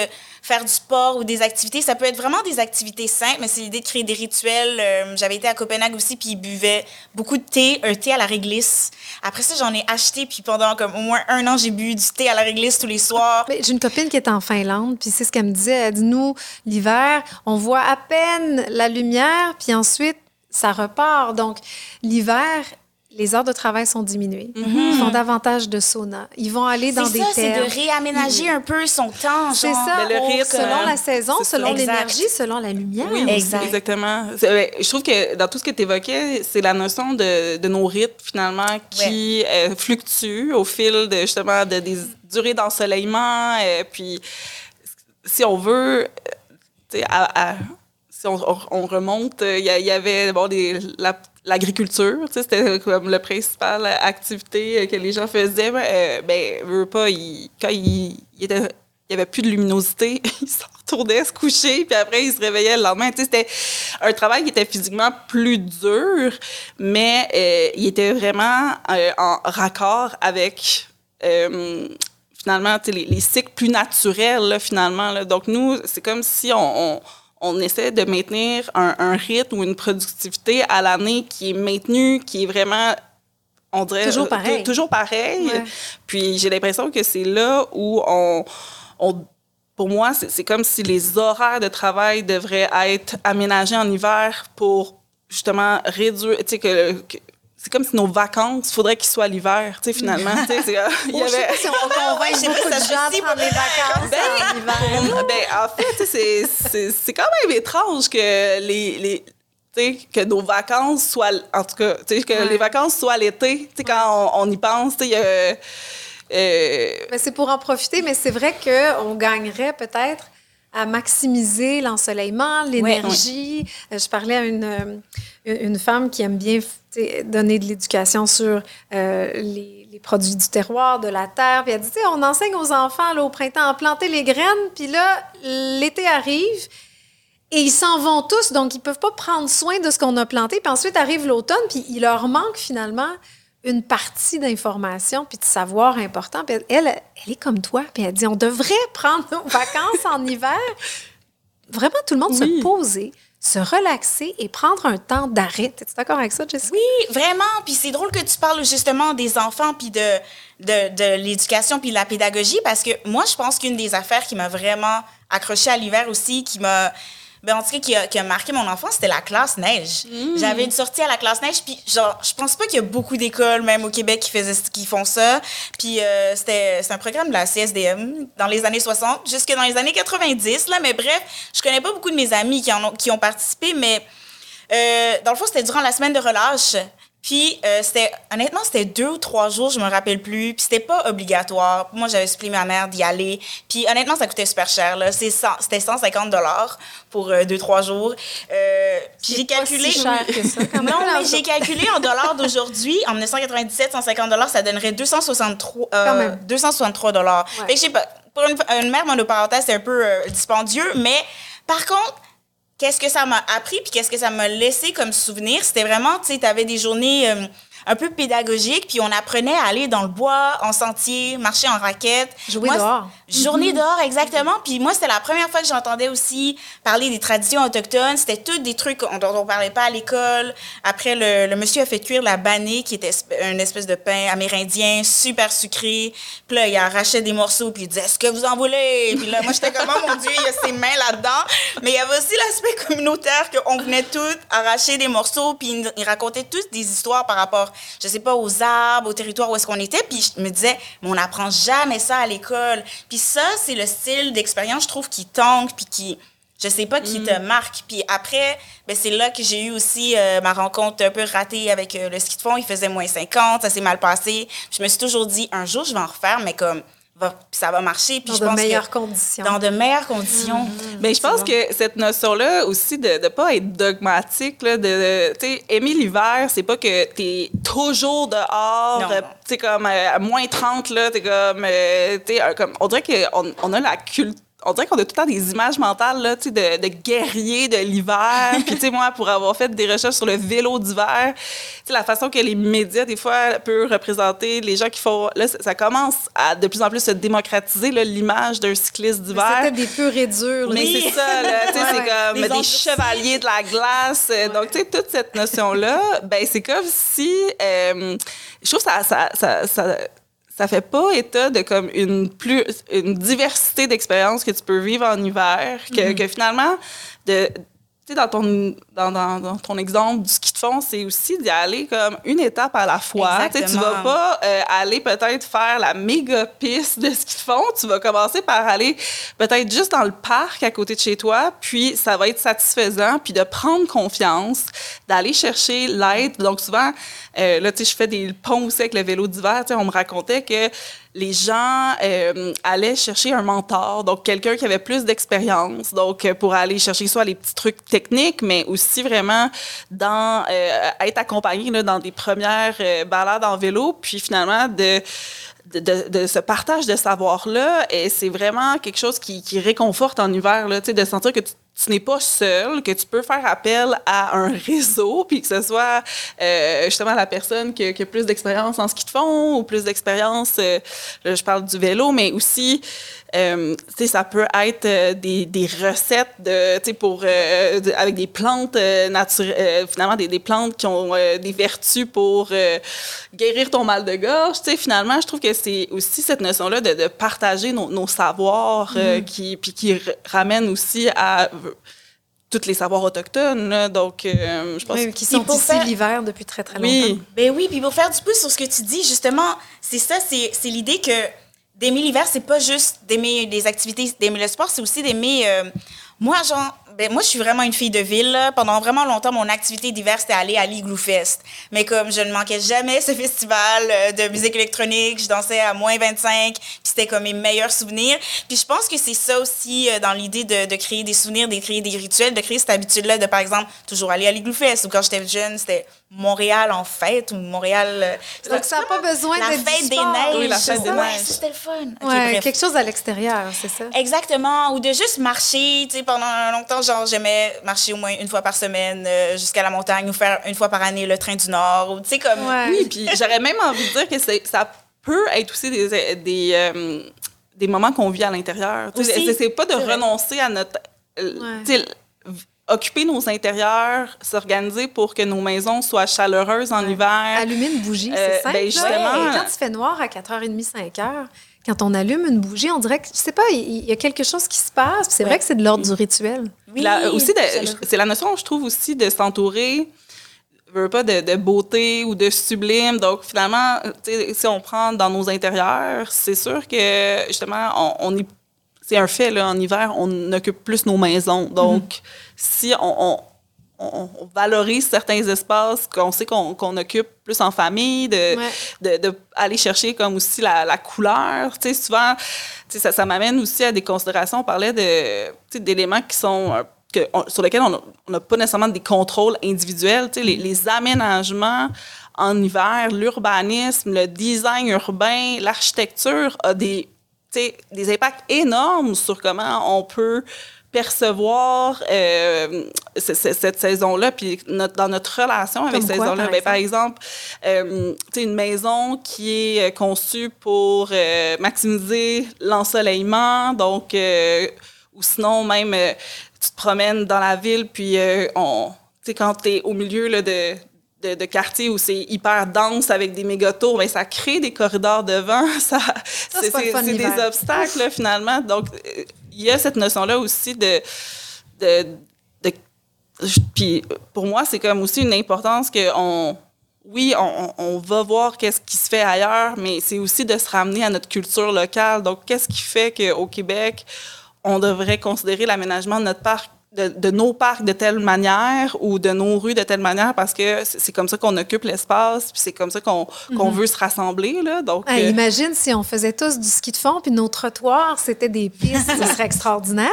faire du sport ou des activités. Ça peut être vraiment des activités simples, mais c'est l'idée de créer des rituels. Euh, J'avais été à Copenhague aussi, puis ils buvaient beaucoup de thé, un thé à la réglisse. Après ça, j'en ai acheté, puis pendant comme au moins un an, j'ai bu du thé à la réglisse tous les soirs. J'ai une copine qui est en Finlande, puis c'est ce qu'elle me disait. Elle dit, nous, l'hiver, on voit à peine la lumière, puis ensuite, ça repart. Donc, l'hiver, les heures de travail sont diminuées. Ils font davantage de sauna. Ils vont aller dans C'est des ça, c'est de réaménager un peu son temps. C'est ça, Mais le rythme, selon la saison, c'est selon Exact. l'énergie, selon la lumière. Oui, Exact. exactement. C'est- ouais, Je trouve que dans tout ce que tu évoquais, c'est la notion de, de nos rythmes, finalement, qui euh, fluctuent au fil de, justement, de, des durées d'ensoleillement. euh, puis, si on veut, euh, tu sais, à, à- si on, on- on remonte, euh, il y, a- il y avait bon, des, la- l'agriculture, tu sais, c'était comme la principale activité que les gens faisaient. Euh, ben, veux pas, il- quand il, il n'y avait plus de luminosité, ils s'en se coucher, puis après, ils se réveillaient le lendemain. Tu sais, c'était un travail qui était physiquement plus dur, mais euh, il était vraiment euh, en raccord avec, euh, finalement, tu sais, les, les cycles plus naturels, là, finalement. là. Donc, nous, c'est comme si on, on, on essaie de maintenir un, un rythme ou une productivité à l'année qui est maintenu, qui est vraiment on dirait Toujours euh, pareil. tou- toujours pareil. Ouais. Puis j'ai l'impression que c'est là où on, on pour moi, c'est c'est comme si les horaires de travail devraient être aménagés en hiver pour justement réduire, tu sais que, que- c'est comme si nos vacances, il faudrait qu'ils soient l'hiver, tu sais finalement, tu sais, c'est, euh, il y je sais pas si on beaucoup de gens de prendre des vacances en hiver. Pour- ben, en fait, c'est- c'est c'est quand même étrange que les, les que nos vacances soient, en tout cas, que Ouais. les vacances soient l'été, quand on, on y pense, tu euh, Ben, c'est pour en profiter, mais c'est vrai qu'on gagnerait peut-être à maximiser l'ensoleillement, l'énergie. Euh, Je parlais à une, euh, une femme qui aime bien donner de l'éducation sur euh, les, les produits du terroir, de la terre. Puis elle dit, on enseigne aux enfants là, au printemps à planter les graines, puis là, l'été arrive. Et ils s'en vont tous, donc ils peuvent pas prendre soin de ce qu'on a planté. Puis ensuite arrive l'automne, puis il leur manque finalement une partie d'information puis de savoir important. Puis elle, elle, elle est comme toi, puis elle dit on devrait prendre nos vacances en hiver. Vraiment, tout le monde Oui. se poser, se relaxer et prendre un temps d'arrêt. Es-tu d'accord avec ça, Jessica? Oui, vraiment. Puis c'est drôle que tu parles justement des enfants puis de, de, de l'éducation puis de la pédagogie parce que moi, je pense qu'une des affaires qui m'a vraiment accrochée à l'hiver aussi, qui m'a... Ben, en tout cas, qui a, qui a marqué mon enfance, c'était la classe neige. J'avais une sortie à la classe neige, puis genre, je pense pas qu'il y a beaucoup d'écoles, même au Québec, qui, faisaient, qui font ça. Puis euh, c'était c'est un programme de la CSDM dans les années 60, jusque dans les années 90, là. Mais bref, je connais pas beaucoup de mes amis qui, en ont, qui ont participé, mais euh, dans le fond, c'était durant la semaine de relâche. Puis, euh, c'était, honnêtement, c'était deux ou trois jours, je me rappelle plus. Puis, c'était pas obligatoire. Moi, j'avais supplié ma mère d'y aller. Puis, honnêtement, ça coûtait super cher, là. C'est 100 c'était 150 dollars pour euh, deux, trois jours. Euh, puis, j'ai Pas calculé. si cher que ça, quand même. Non, mais j'ai calculé en dollars d'aujourd'hui, en 1997, 150 dollars, ça donnerait 263, euh, Quand même. 263 dollars. Ouais. Fait que je sais pas, pour une, une mère monoparentale, c'est un peu euh, dispendieux, mais par contre, qu'est-ce que ça m'a appris puis qu'est-ce que ça m'a laissé comme souvenir, c'était vraiment, tu sais, t'avais des journées euh, un peu pédagogiques, puis on apprenait à aller dans le bois, en sentier, marcher en raquette. Jouer Moi, dehors. Journée dehors, exactement. Puis moi, c'était la première fois que j'entendais aussi parler des traditions autochtones. C'était tous des trucs dont on parlait pas à l'école. Après, le, le monsieur a fait cuire la banée, qui était une espèce de pain amérindien, super sucré. Puis là, il arrachait des morceaux, puis il disait, est-ce que vous en voulez? Puis là, moi, j'étais comme, oh mon Dieu, il y a ses mains là-dedans. Mais il y avait aussi l'aspect communautaire, qu'on venait tous arracher des morceaux, puis ils- racontaient tous des histoires par rapport, je sais pas, aux arbres, au territoire où est-ce qu'on était. Puis je me disais, mais on n'apprend jamais ça à l'école. Puis ça, c'est le style d'expérience, je trouve, qui tangue, puis qui Je sais pas qui te marque. Puis après, ben c'est là que j'ai eu aussi euh, ma rencontre un peu ratée avec euh, le ski de fond. Il faisait moins 50, ça s'est mal passé. Je me suis toujours dit, un jour, je vais en refaire, mais comme va- ça va marcher. Puis Dans je de pense meilleures que conditions. dans de meilleures conditions. Mais Ben, je pense que cette notion-là aussi de ne pas être dogmatique, là, de, de tu sais, aimer l'hiver, c'est pas que tu es toujours dehors, tu sais, comme euh, à moins 30, là, t'es comme, euh, tu sais, un- comme, on dirait qu'on on a la culture. On dirait qu'on a tout le temps des images mentales là, tu sais, de, de guerriers de l'hiver. Puis, tu sais, moi, pour avoir fait des recherches sur le vélo d'hiver, tu sais, la façon que les médias, des fois, peuvent représenter les gens qui font. Là, ça, commence à de plus en plus se démocratiser, l'image d'un cycliste d'hiver. C'était des purs et durs. Mais Oui. c'est ça, là, tu sais, Ouais, c'est comme des chevaliers de la glace. Donc, tu sais, toute cette notion-là, ben c'est comme si, euh, je trouve ça, ça, ça, ça, ça fait pas état de comme une plus une diversité d'expériences que tu peux vivre en hiver, que, Mm-hmm. que finalement, de sais, dans ton, dans, dans, dans ton exemple du ski de fond, c'est aussi d'y aller comme une étape à la fois. Tu Tu vas pas euh, aller peut-être faire la méga piste de ski de fond. Tu vas commencer par aller peut-être juste dans le parc à côté de chez toi, puis ça va être satisfaisant, puis de prendre confiance, d'aller chercher l'aide. Donc souvent, euh, là, tu sais, je fais des ponts aussi avec le vélo d'hiver. Tu sais, on me racontait que les gens euh, allaient chercher un mentor, donc quelqu'un qui avait plus d'expérience, donc euh, pour aller chercher soit les petits trucs techniques, mais aussi vraiment dans euh, être accompagné là, dans des premières euh, balades en vélo, puis finalement de de, de, ce partage de savoir-là, et c'est vraiment quelque chose qui, qui réconforte en hiver, là, de sentir que tu, tu n'es pas seul, que tu peux faire appel à un réseau, puis que ce soit euh, justement la personne qui, a- qui a plus d'expérience en ski de fond ou plus d'expérience, euh, je parle du vélo, mais aussi, euh, tu sais, ça peut être des, des recettes de, tu sais, pour, de- avec des plantes naturelles, finalement, des, des plantes qui ont des vertus pour guérir ton mal de gorge. Tu sais, finalement, je trouve que c'est aussi cette notion-là de, de partager nos, nos savoirs, euh, qui, puis qui ramène aussi à tous les savoirs autochtones. là. Donc, euh, je pense Oui, qui sont pour ici faire- l'hiver depuis très, très oui. longtemps. Ben oui, puis pour faire du pouce sur ce que tu dis, justement, c'est ça, c'est c'est l'idée que d'aimer l'hiver, c'est pas juste d'aimer les activités, d'aimer le sport, c'est aussi d'aimer. euh, moi, genre, ben moi, je suis vraiment une fille de ville. Pendant vraiment longtemps, mon activité d'hiver, c'était aller à l'Igloo Fest. Mais comme je ne manquais jamais ce festival euh, de musique électronique, je dansais à moins 25, puis c'était comme mes meilleurs souvenirs. Puis je pense que c'est ça aussi euh, dans l'idée de, de créer des souvenirs, de créer des rituels, de créer cette habitude-là de, par exemple, toujours aller à l'Igloo Fest. Ou quand j'étais jeune, c'était Montréal en fête ou Montréal. euh, Donc, ça n'a pas besoin la d'être du fête des neiges. Oui, la c'est fête des ça. Ouais, neiges. C'était le fun. Ok, Ouais, bref. quelque chose à l'extérieur, c'est ça. Exactement. Ou de juste marcher, tu sais, pendant longtemps, genre, j'aimais marcher au moins une fois par semaine euh, jusqu'à la montagne ou faire une fois par année le train du Nord. Ou, tu sais, comme. Ouais. Oui, puis j'aurais même envie de dire que c'est- ça peut être aussi des, des, euh, des moments qu'on vit à l'intérieur. Aussi, C'est c'est pas de renoncer à notre... euh, Occuper nos intérieurs, s'organiser pour que nos maisons soient chaleureuses en Ouais. hiver. Allumer une bougie, Euh, c'est simple. ben, justement- Quand il fait noir à 4h30, 5h, quand on allume une bougie, on dirait que, je sais pas, il y, a quelque chose qui se passe. C'est vrai que c'est de l'ordre du rituel. Oui, La- aussi, c'est la notion, je trouve, aussi de s'entourer je veux pas de, de beauté ou de sublime. Donc, finalement, si on prend dans nos intérieurs, c'est sûr que, justement, on, on est... C'est un fait, là, en hiver, on occupe plus nos maisons. Donc, si on, on- valorise certains espaces qu'on sait qu'on qu'on occupe plus en famille, de, Ouais. de, de aller chercher comme aussi la, la couleur. Tu sais, souvent, tu sais, ça, ça m'amène aussi à des considérations. On parlait de, d'éléments qui sont euh, que, on- sur lesquels on n'a pas nécessairement des contrôles individuels. Tu sais, les, les aménagements en hiver, l'urbanisme, le design urbain, l'architecture a des, des impacts énormes sur comment on peut percevoir euh, ce- ce- cette saison-là, puis notre- dans notre relation avec Comme cette saison-là. par Ben, par exemple, euh, une maison qui est euh, conçue pour euh, maximiser l'ensoleillement, donc, ou sinon même, tu te promènes dans la ville, puis on, quand tu es au milieu là, de, de, de quartiers où c'est hyper dense avec des mégots ben, ça crée des corridors de vent, ça, fun c'est des obstacles là, finalement. Donc, il y a cette notion-là aussi de, de, puis pour moi, c'est comme aussi une importance que on, oui, on, on- on va voir qu'est-ce qui se fait ailleurs, mais c'est aussi de se ramener à notre culture locale. Donc, qu'est-ce qui fait qu'au Québec, on devrait considérer l'aménagement de notre parc de, nos parcs de telle manière ou de nos rues de telle manière parce que c'est comme ça qu'on occupe l'espace, puis c'est comme ça qu'on qu'on mhm. veut se rassembler. Là. Donc, euh, Imagine si on faisait tous du ski de fond, puis nos trottoirs, c'était des pistes, ce serait extraordinaire.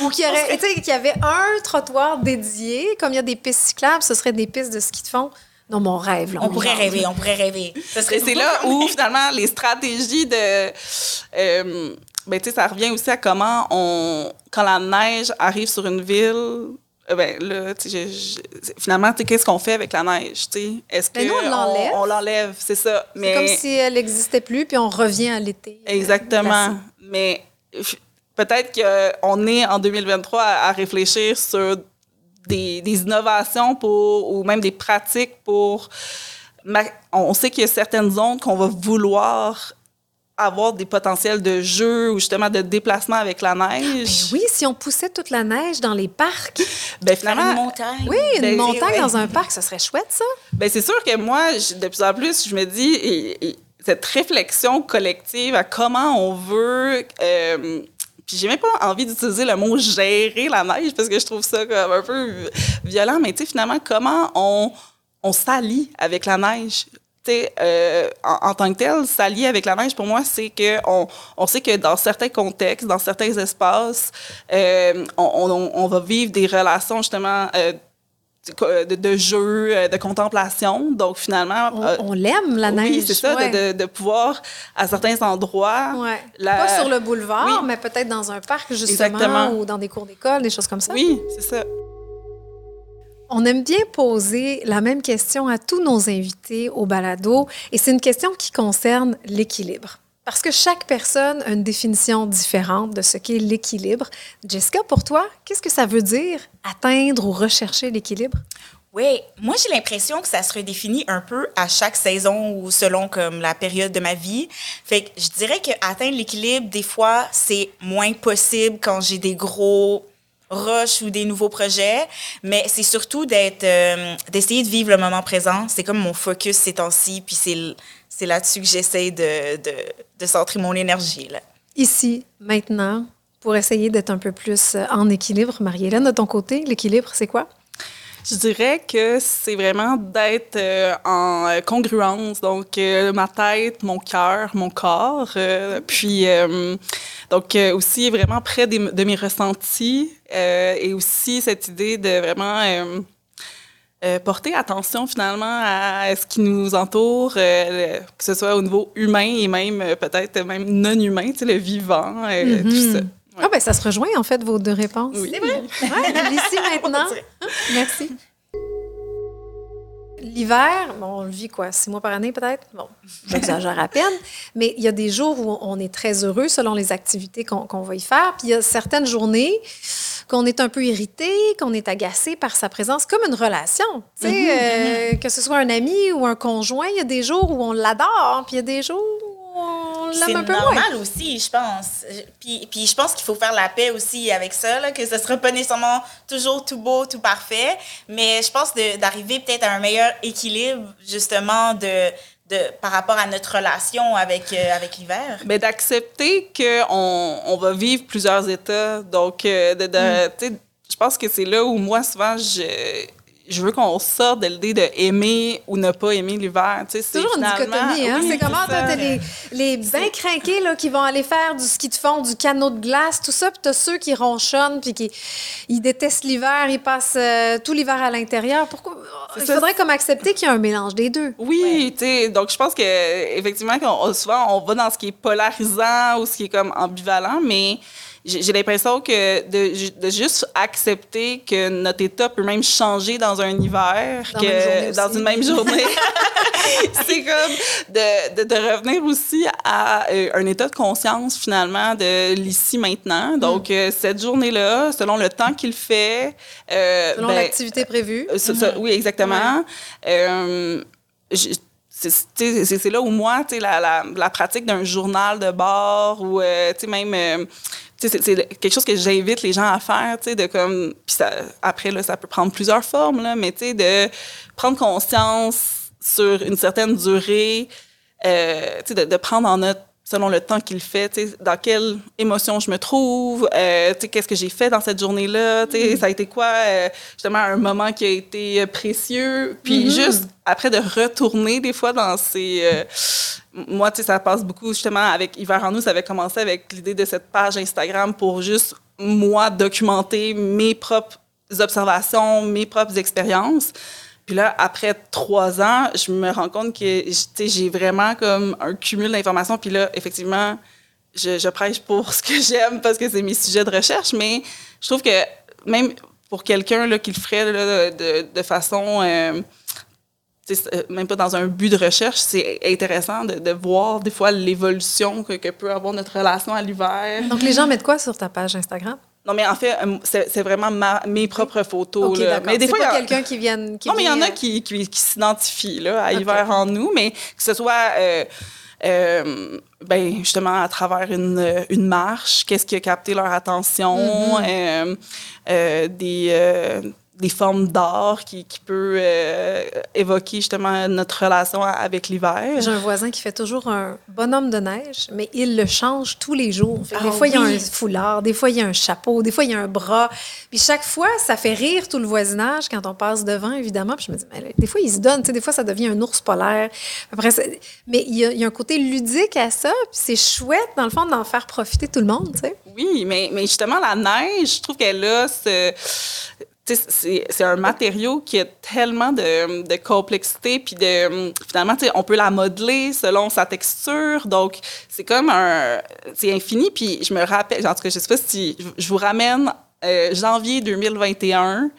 Ou qu'il y, aurait, qu'il y avait un trottoir dédié, comme il y a des pistes cyclables, ce serait des pistes de ski de fond. Non, mon rêve. Là, on, pourrait rêver, on pourrait rêver. C'est là où, finalement, les stratégies de... Euh, ben, tu sais, ça revient aussi à comment on... Quand la neige arrive sur une ville, euh, ben là, finalement, qu'est-ce qu'on fait avec la neige, tu Est-ce ben, que on l'enlève? c'est ça. C'est comme si elle n'existait plus, puis on revient à l'été. Euh, Exactement. Mais peut-être qu'on est en 2023 à, réfléchir sur des, innovations pour, ou même des pratiques pour... On sait qu'il y a certaines zones qu'on va vouloir avoir des potentiels de jeu ou justement de déplacement avec la neige. Ben oui, si on poussait toute la neige dans les parcs. Ben finalement, une montagne. Oui, une ben, montagne dans un parc, ce serait chouette ça. Ben c'est sûr que moi, de plus en plus, je me dis cette réflexion collective à comment on veut euh, puis j'ai même pas envie d'utiliser le mot gérer la neige parce que je trouve ça comme un peu violent, mais tu sais, finalement, comment on, on s'allie avec la neige? Euh, en, en, tant que tel, s'allier avec la neige, pour moi, c'est que on, sait que dans certains contextes, dans certains espaces, euh, on, on, on, va vivre des relations justement euh, de, de, jeu, de contemplation. Donc, finalement... On, l'aime, la neige. Oui, c'est ça, de, de, pouvoir, à certains endroits... Ouais. Pas sur le boulevard, mais peut-être dans un parc, justement, ou dans des cours d'école, des choses comme ça. Oui, c'est ça. On aime bien poser la même question à tous nos invités au balado, et c'est une question qui concerne l'équilibre. Parce que chaque personne a une définition différente de ce qu'est l'équilibre. Jessica, pour toi, qu'est-ce que ça veut dire atteindre ou rechercher l'équilibre? Oui, moi j'ai l'impression que ça se redéfinit un peu à chaque saison ou selon comme la période de ma vie. Fait que je dirais que atteindre l'équilibre des fois c'est moins possible quand j'ai des gros rushs ou des nouveaux projets, mais c'est surtout d'être euh, d'essayer de vivre le moment présent. C'est comme mon focus ces temps-ci, puis c'est c'est là-dessus que j'essaie de, de, de, centrer mon énergie. Là. Ici, maintenant, pour essayer d'être un peu plus euh, en équilibre. Marie-Hélène, de ton côté, l'équilibre, c'est quoi? Je dirais que c'est vraiment d'être euh, en euh, congruence, donc ma tête, mon cœur, mon corps, puis donc aussi vraiment près de mes ressentis et aussi cette idée de vraiment euh, porter attention finalement à ce qui nous entoure, euh, que ce soit au niveau humain et même euh, peut-être même non humain, tu sais, le vivant, tout ça. Ah ben ça se rejoint en fait vos deux réponses. Oui. C'est vrai? Ouais, ici maintenant. Merci. L'hiver, bon, on le vit quoi, six mois par année peut-être? Bon, j'exagère à peine. Mais il y a des jours où on est très heureux selon les activités qu'on va y faire. Puis il y a certaines journées qu'on est un peu irrité, qu'on est agacé par sa présence, comme une relation. Tu sais, mm-hmm. euh, que ce soit un ami ou un conjoint, il y a des jours où on l'adore, puis il y a des jours où moins. C'est normal aussi, je pense. Puis, puis je pense qu'il faut faire la paix aussi avec ça, là, que ce ne sera pas nécessairement toujours tout beau, tout parfait, mais je pense d'arriver peut-être à un meilleur équilibre, justement, de par rapport à notre relation avec, euh, avec l'hiver? Mais ben, d'accepter qu'on on va vivre plusieurs états. Donc, euh, de, mm. je pense que c'est là où moi, souvent, je je veux qu'on sorte de l'idée de aimer ou ne pas aimer l'hiver. c'est toujours une dichotomie. Hein? c'est comment t'as les, les bien craqués là, qui vont aller faire du ski de fond, du canot de glace, tout ça, puis t'as ceux qui ronchonnent, puis qui ils détestent l'hiver, ils passent euh, tout l'hiver à l'intérieur. Pourquoi? Il faudrait comme accepter qu'il y a un mélange des deux. Oui, tu sais, donc je pense que effectivement, souvent, on va dans ce qui est polarisant ou ce qui est comme ambivalent, mais j'ai l'impression que de, de, juste accepter que notre état peut même changer dans un hiver, dans que dans une même journée, c'est comme de, de, revenir aussi à euh, un état de conscience finalement de l'ici maintenant. Donc mm. euh, cette journée-là, selon le temps qu'il fait, euh, selon ben, l'activité prévue. Mm-hmm. oui, exactement. c'est là où moi, la, la, la pratique d'un journal de bord ou même c'est quelque chose que j'invite les gens à faire, tu sais, de comme, puis ça, après, là, ça peut prendre plusieurs formes, là, mais tu sais, de prendre conscience sur une certaine durée, euh, tu sais, de, prendre en notre selon le temps qu'il fait, tu sais, dans quelle émotion je me trouve, euh, tu sais, qu'est-ce que j'ai fait dans cette journée-là, tu sais, ça a été quoi, euh, justement, un moment qui a été euh, précieux. Puis juste après de retourner des fois dans ces... moi, tu sais, ça passe beaucoup justement avec Hiver en nous, ça avait commencé avec l'idée de cette page Instagram pour juste, moi, documenter mes propres observations, mes propres expériences. Puis là, après trois ans, je me rends compte que tu sais, j'ai vraiment comme un cumul d'informations. Puis là, effectivement, je, prêche pour ce que j'aime parce que c'est mes sujets de recherche, mais je trouve que même pour quelqu'un qui le ferait là, de, de façon, euh, même pas dans un but de recherche, c'est intéressant de, de voir des fois l'évolution que, que peut avoir notre relation à l'hiver. Donc, les gens mettent quoi sur ta page Instagram? Non, mais en fait, euh, c'est vraiment ma- mes propres photos. OK, là. Mais des fois, il y a- quelqu'un qui vient... Qui non, mais il y en a euh, qui, qui, qui s'identifient à Ok. Hiver en nous, mais que ce soit euh, euh, ben, justement à travers une, euh, une marche, qu'est-ce qui a capté leur attention, Mm-hmm. euh, euh, des, euh, des formes d'art qui, qui peut euh, évoquer justement notre relation avec l'hiver. J'ai un voisin qui fait toujours un bonhomme de neige, mais il le change tous les jours. Fait des Ah fois, il y a un foulard, des fois, il y a un chapeau, des fois, il y a un bras. Puis chaque fois, ça fait rire tout le voisinage quand on passe devant, évidemment. Puis je me dis, mais des fois, il se donne. Tu sais, des fois, ça devient un ours polaire. Après, mais il y, a, il y a un côté ludique à ça. Puis c'est chouette, dans le fond, d'en faire profiter tout le monde, tu sais. Oui, mais, mais justement, la neige, je trouve qu'elle a ce. C'est un matériau qui a tellement de, de complexité, puis de finalement, on peut la modeler selon sa texture, donc c'est comme un, c'est infini. Puis je me rappelle, en tout cas, je sais pas si je vous ramène euh, janvier 2021.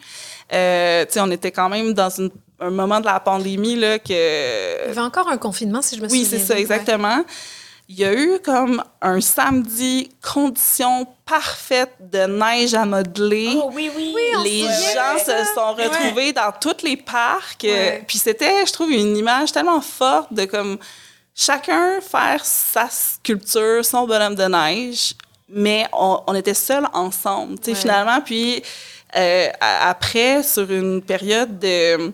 Euh, on était quand même dans une- un moment de la pandémie là que Il y avait encore un confinement, si je me oui, souviens. c'est ça, bien. exactement. Il y a eu comme un samedi, conditions parfaites de neige à modeler. Oh oui, oui. on les gens se sont retrouvés dans tous les parcs. Ouais. Puis c'était, je trouve, une image tellement forte de comme chacun faire sa sculpture, son bonhomme de neige, mais on, on était seuls ensemble, tu sais, Ouais. finalement. Puis euh, a- après, sur une période de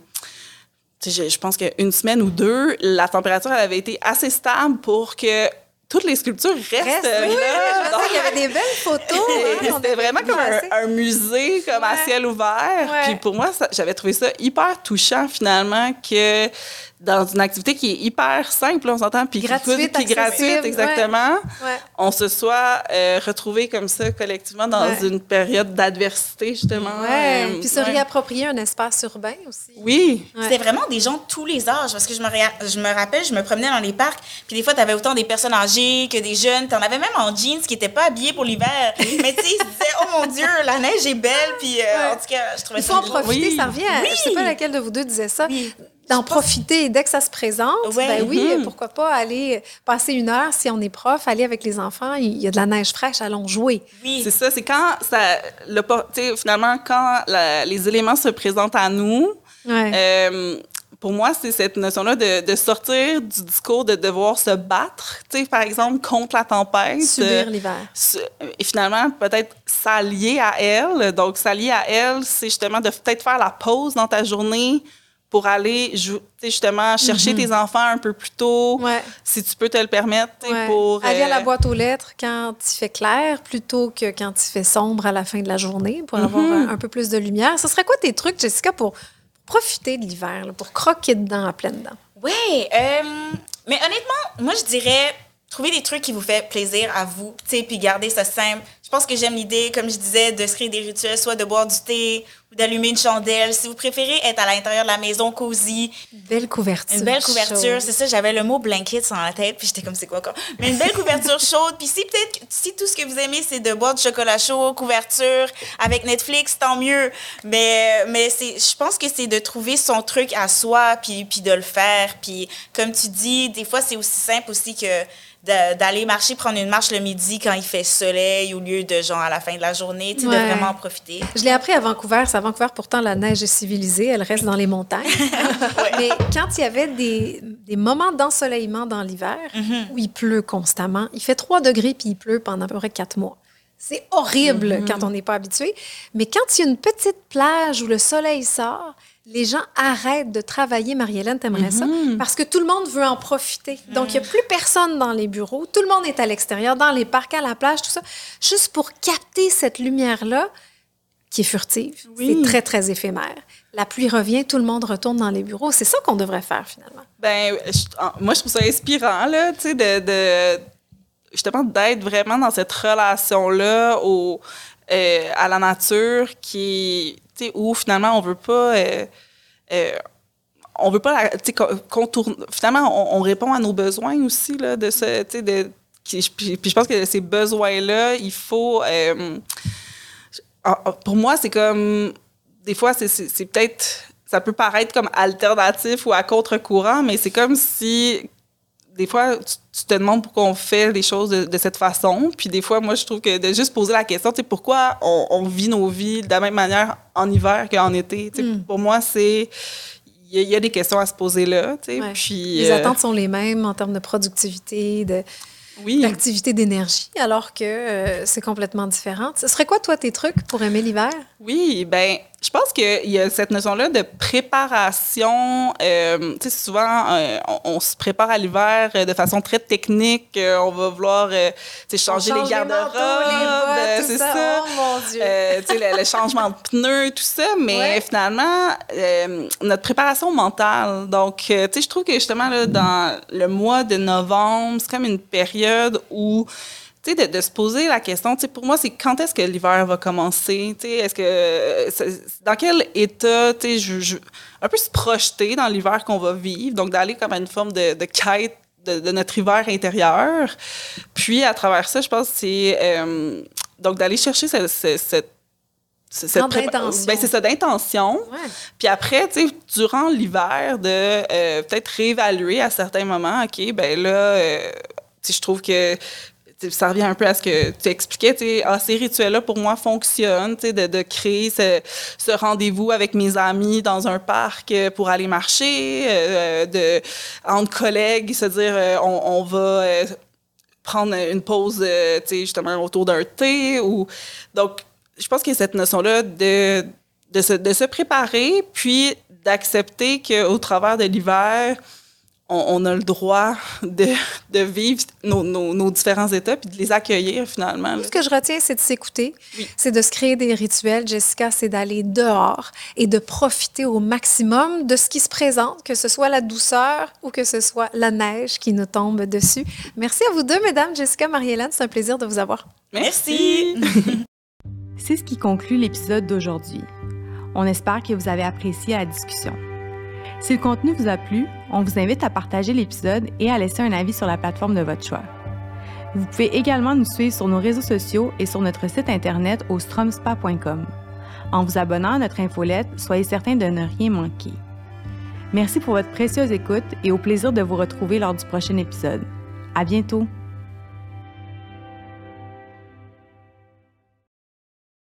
je, je pense qu'une semaine ou deux, la température elle avait été assez stable pour que toutes les sculptures restent Reste, là. oui, je me Donc, souviens, il y avait des belles photos. hein, C'était vraiment comme un, un musée comme à ciel ouvert. Ouais. Puis pour moi, j'avais trouvé ça hyper touchant finalement que dans une activité qui est hyper simple, on s'entend, puis qui Gratuite, coûte- qui est gratuite, exactement, Ouais. on se soit euh, retrouvés comme ça collectivement dans Ouais. une période d'adversité justement. Ouais. Euh, Puis se ouais. réapproprier un espace urbain aussi. Oui. Ouais. C'était vraiment des gens de tous les âges. Parce que je me, je me rappelle, je me promenais dans les parcs, puis des fois, tu avais autant des personnes âgées que des jeunes. Tu en avais même en jeans qui n'étaient pas habillés pour l'hiver. Mais tu sais, ils se disaient, oh mon Dieu, la neige est belle. Puis euh, Ouais. en tout cas, je trouvais Il ça faut en drôle. profiter, Oui. ça revient. à- Je sais pas laquelle de vous deux disait ça. Oui. D'en profiter dès que ça se présente. Ouais. Ben oui, Mhm. pourquoi pas aller passer une heure si on est prof, aller avec les enfants. Il y a de la neige fraîche, allons jouer. Oui. C'est ça, c'est quand ça, le, tu sais, finalement, quand la- les éléments se présentent à nous, Ouais. euh, pour moi, c'est cette notion-là de, de sortir du discours de devoir se battre, tu sais, par exemple, contre la tempête. Subir euh, l'hiver. et finalement, peut-être s'allier à elle. Donc, s'allier à elle, c'est justement de peut-être faire la pause dans ta journée pour aller, jou- tu sais, justement, chercher tes enfants un peu plus tôt. Ouais. si tu peux te le permettre, Ouais. pour... Aller à la euh, boîte aux lettres quand il fait clair plutôt que quand il fait sombre à la fin de la journée pour Mhm. avoir un, un peu plus de lumière. Ce serait quoi tes trucs, Jessica, pour profiter de l'hiver, pour croquer dedans à pleine dents? Oui, euh, mais honnêtement, moi je dirais trouver des trucs qui vous fait plaisir à vous, tu sais, puis garder ça simple. Je pense que j'aime l'idée, comme je disais, de se créer des rituels, soit de boire du thé ou d'allumer une chandelle. Si vous préférez être à l'intérieur de la maison cosy, Une belle couverture. une belle couverture, c'est ça, j'avais le mot blanket dans la tête, puis j'étais comme c'est quoi encore. Mais une belle couverture chaude, puis si peut-être si tout ce que vous aimez c'est de boire du chocolat chaud, couverture avec Netflix, tant mieux. Mais mais c'est je pense que c'est de trouver son truc à soi puis puis de le faire, puis comme tu dis, des fois c'est aussi simple aussi que d'aller marcher, prendre une marche le midi quand il fait soleil au lieu de genre à la fin de la journée, tu sais, Ouais. de vraiment en profiter. Je l'ai appris à Vancouver. C'est à Vancouver, pourtant, la neige est civilisée. Elle reste dans les montagnes. Mais quand il y avait des, des moments d'ensoleillement dans l'hiver, où il pleut constamment, il fait 3 degrés puis il pleut pendant à peu près 4 mois. C'est horrible quand on n'est pas habitué. Mais quand il y a une petite plage où le soleil sort, les gens arrêtent de travailler, Marie-Hélène, t'aimerais ça? Mhm. Parce que tout le monde veut en profiter. Donc, il n'y a plus personne dans les bureaux. Tout le monde est à l'extérieur, dans les parcs, à la plage, tout ça. Juste pour capter cette lumière-là, qui est furtive. Oui. C'est très, très éphémère. La pluie revient, tout le monde retourne dans les bureaux. C'est ça qu'on devrait faire, finalement. Ben, je- moi, je trouve ça inspirant, là, tu sais, de, de- justement, d'être vraiment dans cette relation-là au, euh, à la nature qui, où finalement, on veut pas, euh, euh, on veut pas, finalement, on, on répond à nos besoins aussi, là, de ce, tu de, puis, je pense que ces besoins-là, il faut, euh, ah, ah, pour moi, c'est comme, des fois, c'est peut-être, ça peut paraître comme alternatif ou à contre-courant, mais c'est comme si, des fois, tu, tu te demandes pourquoi on fait les choses de, de cette façon. Puis des fois, moi, je trouve que de juste poser la question, tu sais, pourquoi on, on vit nos vies de la même manière en hiver qu'en été? tu sais, Mm. Pour moi, c'est, il y, a- il y a des questions à se poser là. tu sais, Ouais. Puis, Les euh, attentes sont les mêmes en termes de productivité, de, oui. d'activité d'énergie, alors que euh, c'est complètement différent. Ce serait quoi, toi, tes trucs pour aimer l'hiver? Oui, ben, je pense qu'il y a cette notion-là de préparation. euh, tu sais, souvent, euh, on, on se prépare à l'hiver euh, de façon très technique. Euh, on va vouloir changer les garde-robes. c'est ça. ça. Oh mon Dieu! Tu sais, le, le changement de pneus, tout ça, mais Ouais. finalement, notre préparation mentale. Donc, tu sais, je trouve que justement, là, dans le mois de novembre, c'est comme une période où, tu sais, de, de se poser la question, tu sais, pour moi, c'est quand est-ce que l'hiver va commencer? Tu sais, est-ce que, dans quel état, tu sais, je, je- un peu se projeter dans l'hiver qu'on va vivre, donc d'aller comme à une forme de, de quête de, de notre hiver intérieur. Puis, à travers ça, je pense que c'est, euh, donc d'aller chercher ce- ce- cette ce- cette d'intention. ben, c'est ça, d'intention. Ouais. Puis après, tu sais, durant l'hiver, de euh, peut-être réévaluer à certains moments, OK, ben là, euh, je trouve que ça revient un peu à ce que tu expliquais, tu sais, ah, ces rituels-là, pour moi, fonctionnent, de, de créer ce, ce rendez-vous avec mes amis dans un parc euh, pour aller marcher, euh, de, entre collègues, se dire, euh, on, on va... euh, prendre une pause, euh, justement, autour d'un thé. Ou... Donc, je pense a cette notion-là de, de, se, de se préparer, puis d'accepter qu'au travers de l'hiver, on, on a le droit de, de vivre nos, nos, nos différents états, puis de les accueillir finalement. là. Ce que je retiens, c'est de s'écouter, Oui. c'est de se créer des rituels. Jessica, c'est d'aller dehors et de profiter au maximum de ce qui se présente, que ce soit la douceur ou que ce soit la neige qui nous tombe dessus. Merci à vous deux, mesdames, Jessica, Marie-Hélène. C'est un plaisir de vous avoir. Merci. C'est ce qui conclut l'épisode d'aujourd'hui. On espère que vous avez apprécié la discussion. Si le contenu vous a plu, on vous invite à partager l'épisode et à laisser un avis sur la plateforme de votre choix. Vous pouvez également nous suivre sur nos réseaux sociaux et sur notre site internet au stromspa.com. En vous abonnant à notre infolette, soyez certain de ne rien manquer. Merci pour votre précieuse écoute et au plaisir de vous retrouver lors du prochain épisode. À bientôt!